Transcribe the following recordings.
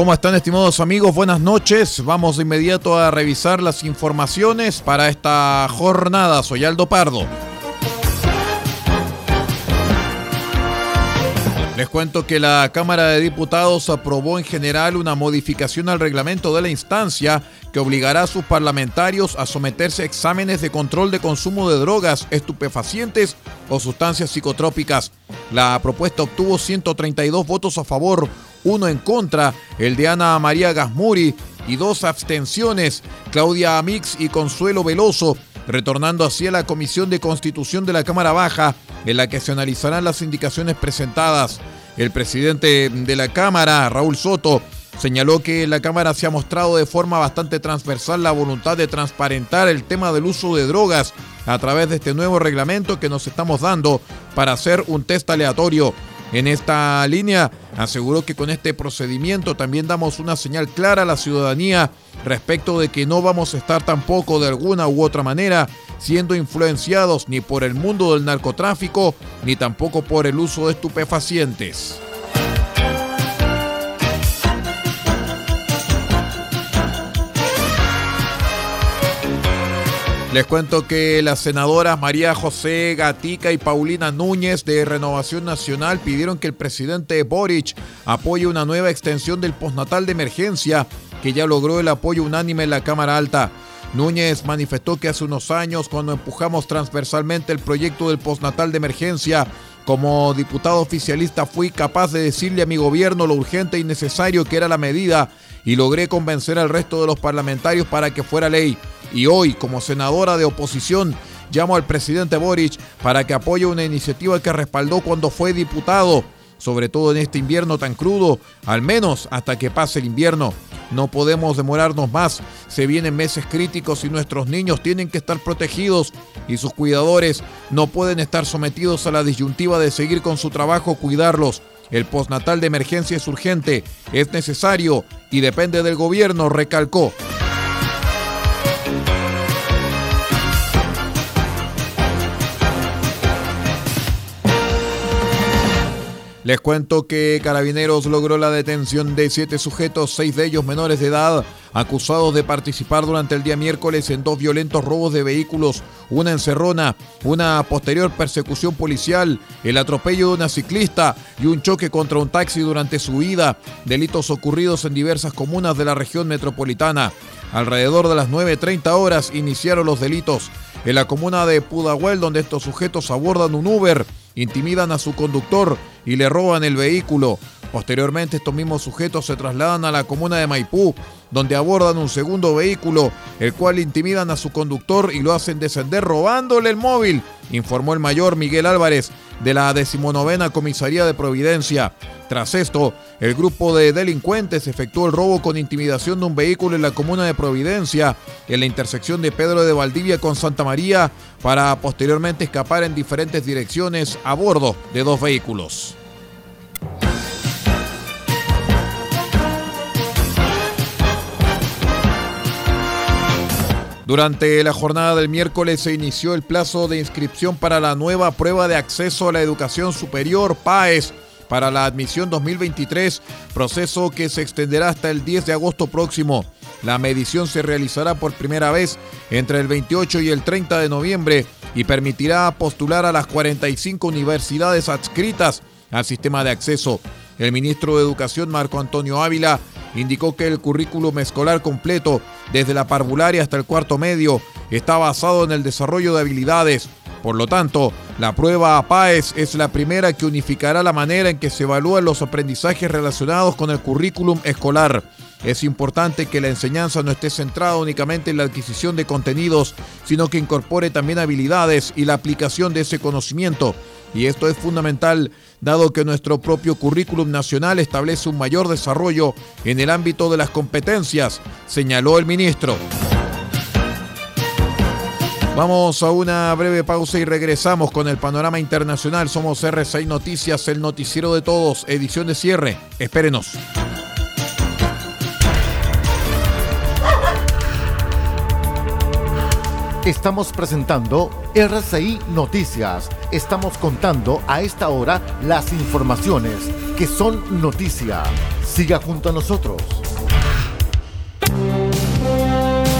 ¿Cómo están estimados amigos? Buenas noches. Vamos de inmediato a revisar las informaciones para esta jornada. Soy Aldo Pardo. Les cuento que la Cámara de Diputados aprobó en general una modificación al reglamento de la instancia que obligará a sus parlamentarios a someterse a exámenes de control de consumo de drogas, estupefacientes o sustancias psicotrópicas. La propuesta obtuvo 132 votos a favor, uno en contra, el de Ana María Gasmuri, y dos abstenciones, Claudia Amix y Consuelo Veloso, retornando así a la Comisión de Constitución de la Cámara Baja, en la que se analizarán las indicaciones presentadas. El presidente de la Cámara, Raúl Soto, señaló que la Cámara se ha mostrado de forma bastante transversal la voluntad de transparentar el tema del uso de drogas a través de este nuevo reglamento que nos estamos dando para hacer un test aleatorio en esta línea, aseguró que con este procedimiento también damos una señal clara a la ciudadanía respecto de que no vamos a estar tampoco de alguna u otra manera siendo influenciados ni por el mundo del narcotráfico ni tampoco por el uso de estupefacientes. Les cuento que las senadoras María José Gatica y Paulina Núñez de Renovación Nacional pidieron que el presidente Boric apoye una nueva extensión del postnatal de emergencia que ya logró el apoyo unánime en la Cámara Alta. Núñez manifestó que hace unos años, cuando empujamos transversalmente el proyecto del postnatal de emergencia, como diputado oficialista fui capaz de decirle a mi gobierno lo urgente y necesario que era la medida y logré convencer al resto de los parlamentarios para que fuera ley. Y hoy, como senadora de oposición, llamo al presidente Boric para que apoye una iniciativa que respaldó cuando fue diputado, sobre todo en este invierno tan crudo, al menos hasta que pase el invierno. No podemos demorarnos más, se vienen meses críticos y nuestros niños tienen que estar protegidos y sus cuidadores no pueden estar sometidos a la disyuntiva de seguir con su trabajo cuidarlos. El postnatal de emergencia es urgente, es necesario y depende del gobierno, recalcó. Les cuento que Carabineros logró la detención de siete sujetos, seis de ellos menores de edad, acusados de participar durante el día miércoles en dos violentos robos de vehículos, una encerrona, una posterior persecución policial, el atropello de una ciclista y un choque contra un taxi durante su huida, delitos ocurridos en diversas comunas de la región metropolitana. Alrededor de las 9.30 horas iniciaron los delitos en la comuna de Pudahuel, donde estos sujetos abordan un Uber intimidan a su conductor y le roban el vehículo. Posteriormente estos mismos sujetos se trasladan a la comuna de Maipú, donde abordan un segundo vehículo, el cual intimidan a su conductor y lo hacen descender robándole el móvil, informó el mayor Miguel Álvarez de la decimonovena Comisaría de Providencia. Tras esto, el grupo de delincuentes efectuó el robo con intimidación de un vehículo en la comuna de Providencia, en la intersección de Pedro de Valdivia con Santa María, para posteriormente escapar en diferentes direcciones a bordo de dos vehículos. Durante la jornada del miércoles se inició el plazo de inscripción para la nueva prueba de acceso a la educación superior PAES para la admisión 2023, proceso que se extenderá hasta el 10 de agosto próximo. La medición se realizará por primera vez entre el 28 y el 30 de noviembre y permitirá postular a las 45 universidades adscritas al sistema de acceso. El ministro de Educación, Marco Antonio Ávila, indicó que el currículum escolar completo, desde la parvularia hasta el cuarto medio, está basado en el desarrollo de habilidades. Por lo tanto, la prueba APAES es la primera que unificará la manera en que se evalúan los aprendizajes relacionados con el currículum escolar. Es importante que la enseñanza no esté centrada únicamente en la adquisición de contenidos, sino que incorpore también habilidades y la aplicación de ese conocimiento. Y esto es fundamental dado que nuestro propio currículum nacional establece un mayor desarrollo en el ámbito de las competencias, señaló el ministro. Vamos a una breve pausa y regresamos con el panorama internacional. Somos R6 Noticias, el noticiero de todos, edición de cierre. Espérenos. Estamos presentando RCI Noticias. Estamos contando a esta hora las informaciones que son noticia. Siga junto a nosotros.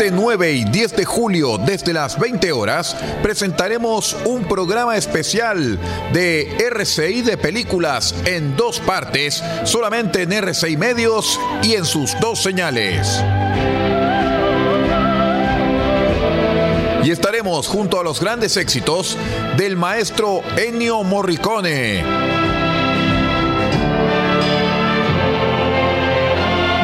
Este 9 y 10 de julio, desde las 20 horas, presentaremos un programa especial de RCI de películas en dos partes, solamente en RCI Medios y en sus dos señales. Y estaremos junto a los grandes éxitos del maestro Ennio Morricone.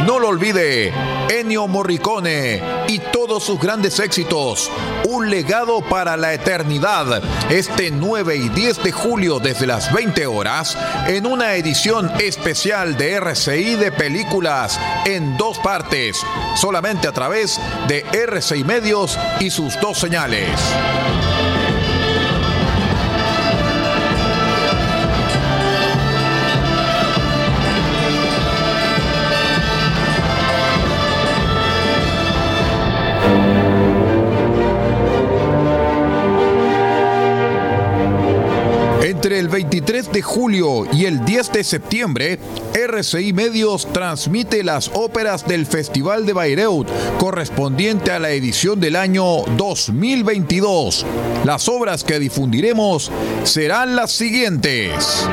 No lo olvide, Ennio Morricone y todos sus grandes éxitos. Un legado para la eternidad. Este 9 y 10 de julio desde las 20 horas en una edición especial de RCI de películas en dos partes. Solamente a través de RCI Medios y sus dos señales. Entre el 23 de julio y el 10 de septiembre, RCI Medios transmite las óperas del Festival de Bayreuth, correspondiente a la edición del año 2022. Las obras que difundiremos serán las siguientes.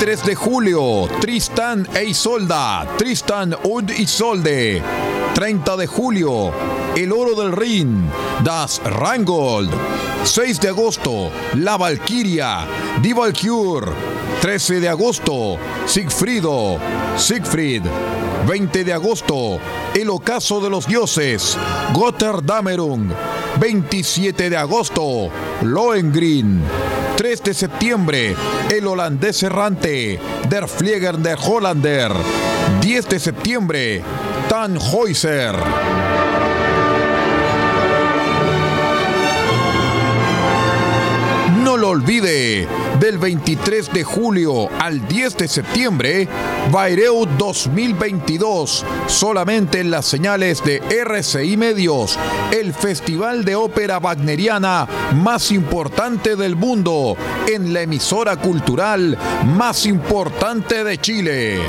De julio, Tristan e Isolda, Tristan und Isolde. 30 de julio, El Oro del Rin, Das Rangold. 6 de agosto, La Valquiria, Die Valkyr. 13 de agosto, Sigfrido, Siegfried. 20 de agosto, El Ocaso de los Dioses, Gotterdamerung. 27 de agosto, Lohengrin. 3 de septiembre, El Holandés Errante, Der Flieger der Hollander. 10 de septiembre, Tannhäuser. No lo olvide, del 23 de julio al 10 de septiembre, Baireu 2022, solamente en las señales de RCI Medios, el festival de ópera wagneriana más importante del mundo, en la emisora cultural más importante de Chile.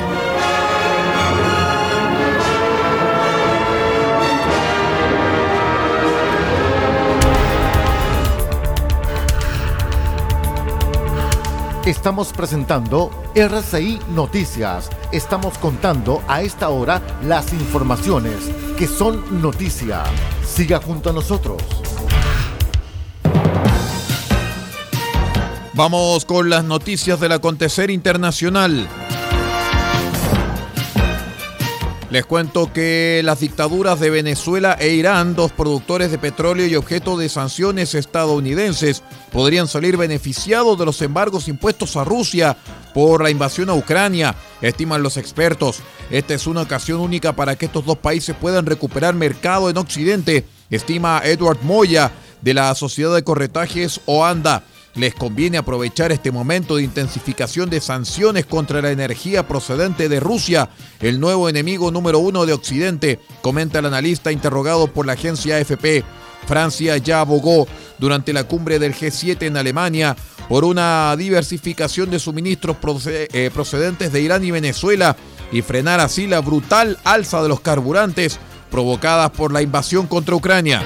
Estamos presentando RCI Noticias. Estamos contando a esta hora las informaciones que son noticia. Siga junto a nosotros. Vamos con las noticias del acontecer internacional. Les cuento que las dictaduras de Venezuela e Irán, dos productores de petróleo y objeto de sanciones estadounidenses, podrían salir beneficiados de los embargos impuestos a Rusia por la invasión a Ucrania, estiman los expertos. Esta es una ocasión única para que estos dos países puedan recuperar mercado en Occidente, estima Edward Moya de la Sociedad de Corretajes OANDA. Les conviene aprovechar este momento de intensificación de sanciones contra la energía procedente de Rusia, el nuevo enemigo número uno de Occidente, comenta el analista interrogado por la agencia AFP. Francia ya abogó durante la cumbre del G7 en Alemania por una diversificación de suministros eh, procedentes de Irán y Venezuela y frenar así la brutal alza de los carburantes provocadas por la invasión contra Ucrania.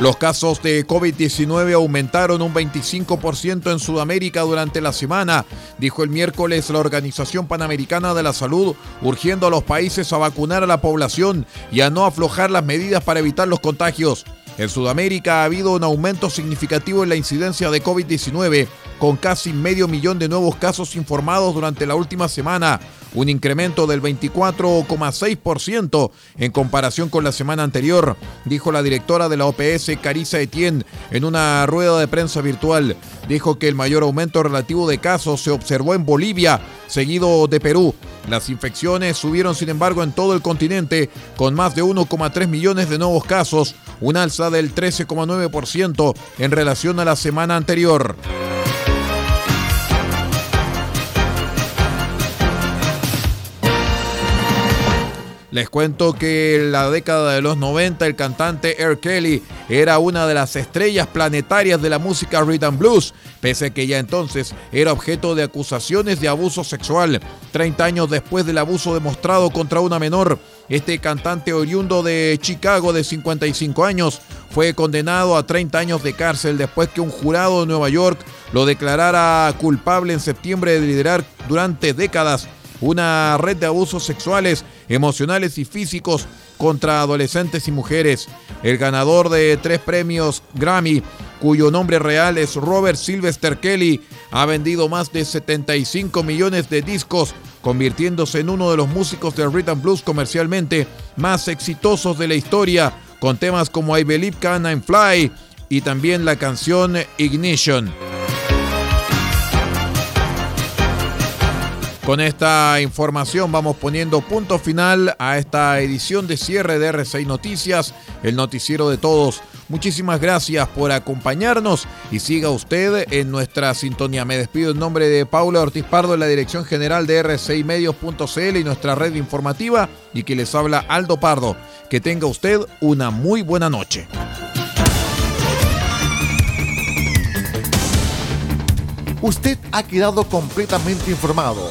Los casos de COVID-19 aumentaron un 25% en Sudamérica durante la semana, dijo el miércoles la Organización Panamericana de la Salud, urgiendo a los países a vacunar a la población y a no aflojar las medidas para evitar los contagios. En Sudamérica ha habido un aumento significativo en la incidencia de COVID-19, con casi medio millón de nuevos casos informados durante la última semana, un incremento del 24,6% en comparación con la semana anterior, dijo la directora de la OPS, Carissa Etienne, en una rueda de prensa virtual. Dijo que el mayor aumento relativo de casos se observó en Bolivia, seguido de Perú. Las infecciones subieron, sin embargo, en todo el continente, con más de 1,3 millones de nuevos casos, un alza del 13,9% en relación a la semana anterior. Les cuento que en la década de los 90 el cantante R. Kelly era una de las estrellas planetarias de la música rhythm blues, pese a que ya entonces era objeto de acusaciones de abuso sexual. 30 años después del abuso demostrado contra una menor, este cantante oriundo de Chicago de 55 años fue condenado a 30 años de cárcel después que un jurado de Nueva York lo declarara culpable en septiembre de liderar durante décadas una red de abusos sexuales, emocionales y físicos contra adolescentes y mujeres. El ganador de tres premios Grammy, cuyo nombre real es Robert Sylvester Kelly, ha vendido más de 75 millones de discos, convirtiéndose en uno de los músicos de rhythm blues comercialmente más exitosos de la historia, con temas como I Believe Can I Fly y también la canción Ignition. Con esta información vamos poniendo punto final a esta edición de cierre de R6 Noticias, el noticiero de todos. Muchísimas gracias por acompañarnos y siga usted en nuestra sintonía. Me despido en nombre de Paula Ortiz Pardo, en la dirección general de r6medios.cl y nuestra red informativa y que les habla Aldo Pardo. Que tenga usted una muy buena noche. Usted ha quedado completamente informado